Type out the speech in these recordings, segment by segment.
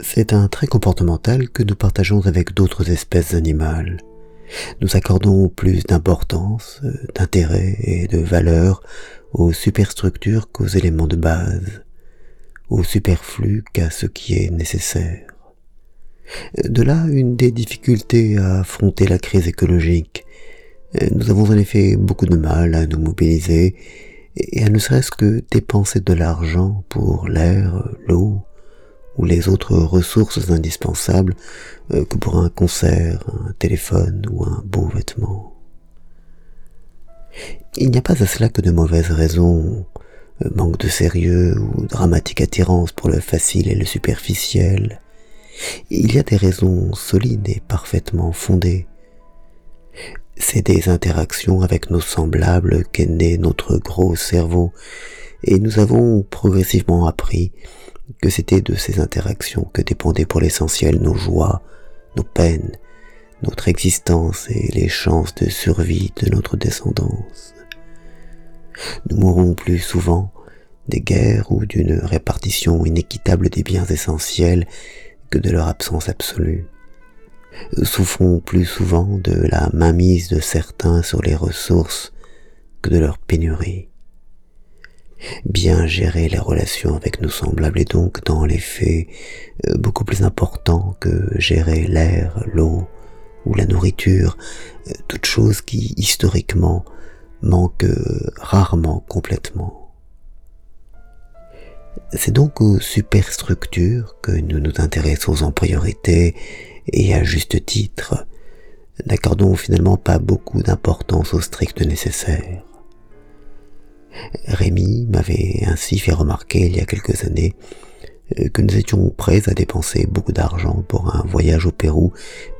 C'est un trait comportemental que nous partageons avec d'autres espèces animales. Nous accordons plus d'importance, d'intérêt et de valeur aux superstructures qu'aux éléments de base, au superflu qu'à ce qui est nécessaire. De là une des difficultés à affronter la crise écologique. Nous avons en effet beaucoup de mal à nous mobiliser et à ne serait-ce que dépenser de l'argent pour l'air, l'eau ou les autres ressources indispensables euh, que pour un concert, un téléphone ou un beau vêtement. Il n'y a pas à cela que de mauvaises raisons, euh, manque de sérieux ou dramatique attirance pour le facile et le superficiel. Il y a des raisons solides et parfaitement fondées c'est des interactions avec nos semblables qu'est né notre gros cerveau, et nous avons progressivement appris que c'était de ces interactions que dépendaient pour l'essentiel nos joies, nos peines, notre existence et les chances de survie de notre descendance. Nous mourrons plus souvent des guerres ou d'une répartition inéquitable des biens essentiels que de leur absence absolue souffrons plus souvent de la mainmise de certains sur les ressources que de leur pénurie. Bien gérer les relations avec nos semblables est donc dans les faits euh, beaucoup plus important que gérer l'air, l'eau ou la nourriture, euh, toutes choses qui historiquement manquent euh, rarement complètement. C'est donc aux superstructures que nous nous intéressons en priorité et à juste titre, n'accordons finalement pas beaucoup d'importance au strict nécessaire. Rémi m'avait ainsi fait remarquer il y a quelques années euh, que nous étions prêts à dépenser beaucoup d'argent pour un voyage au Pérou,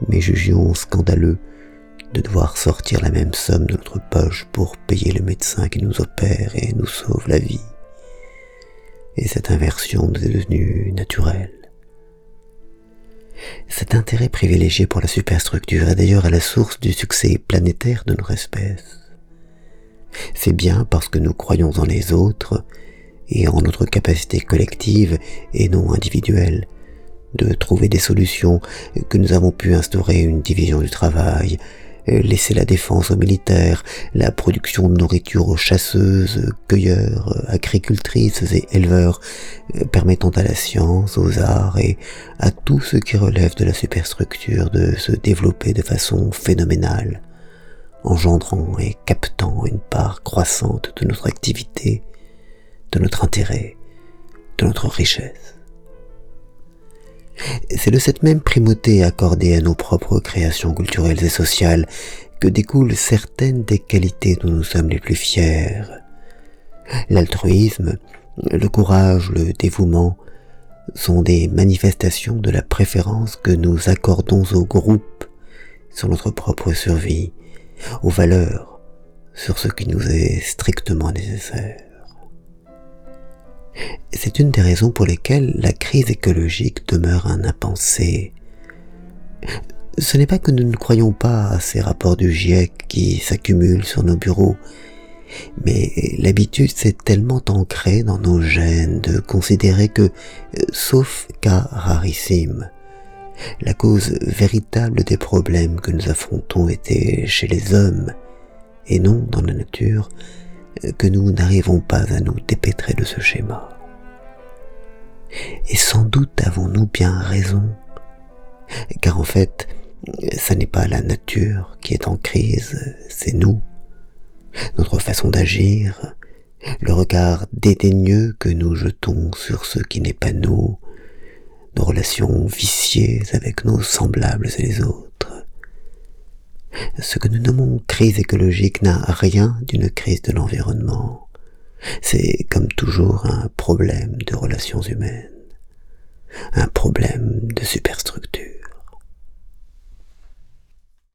mais jugions scandaleux de devoir sortir la même somme de notre poche pour payer le médecin qui nous opère et nous sauve la vie. Et cette inversion nous est devenue naturelle. Cet intérêt privilégié pour la superstructure est d'ailleurs à la source du succès planétaire de notre espèce. C'est bien parce que nous croyons en les autres et en notre capacité collective et non individuelle de trouver des solutions que nous avons pu instaurer une division du travail, laisser la défense aux militaires, la production de nourriture aux chasseuses, cueilleurs, agricultrices et éleveurs, permettant à la science, aux arts et à tout ce qui relève de la superstructure de se développer de façon phénoménale, engendrant et captant une part croissante de notre activité, de notre intérêt, de notre richesse. C'est de cette même primauté accordée à nos propres créations culturelles et sociales que découlent certaines des qualités dont nous sommes les plus fiers. L'altruisme, le courage, le dévouement sont des manifestations de la préférence que nous accordons au groupe sur notre propre survie, aux valeurs sur ce qui nous est strictement nécessaire. C'est une des raisons pour lesquelles la crise écologique demeure un impensé. Ce n'est pas que nous ne croyons pas à ces rapports du GIEC qui s'accumulent sur nos bureaux, mais l'habitude s'est tellement ancrée dans nos gènes de considérer que, sauf cas rarissime, la cause véritable des problèmes que nous affrontons était chez les hommes et non dans la nature, que nous n'arrivons pas à nous dépêtrer de ce schéma. Et sans doute avons-nous bien raison, car en fait, ce n'est pas la nature qui est en crise, c'est nous, notre façon d'agir, le regard dédaigneux que nous jetons sur ce qui n'est pas nous, nos relations viciées avec nos semblables et les autres. Ce que nous nommons crise écologique n'a rien d'une crise de l'environnement. C'est comme toujours un problème de relations humaines, un problème de superstructure.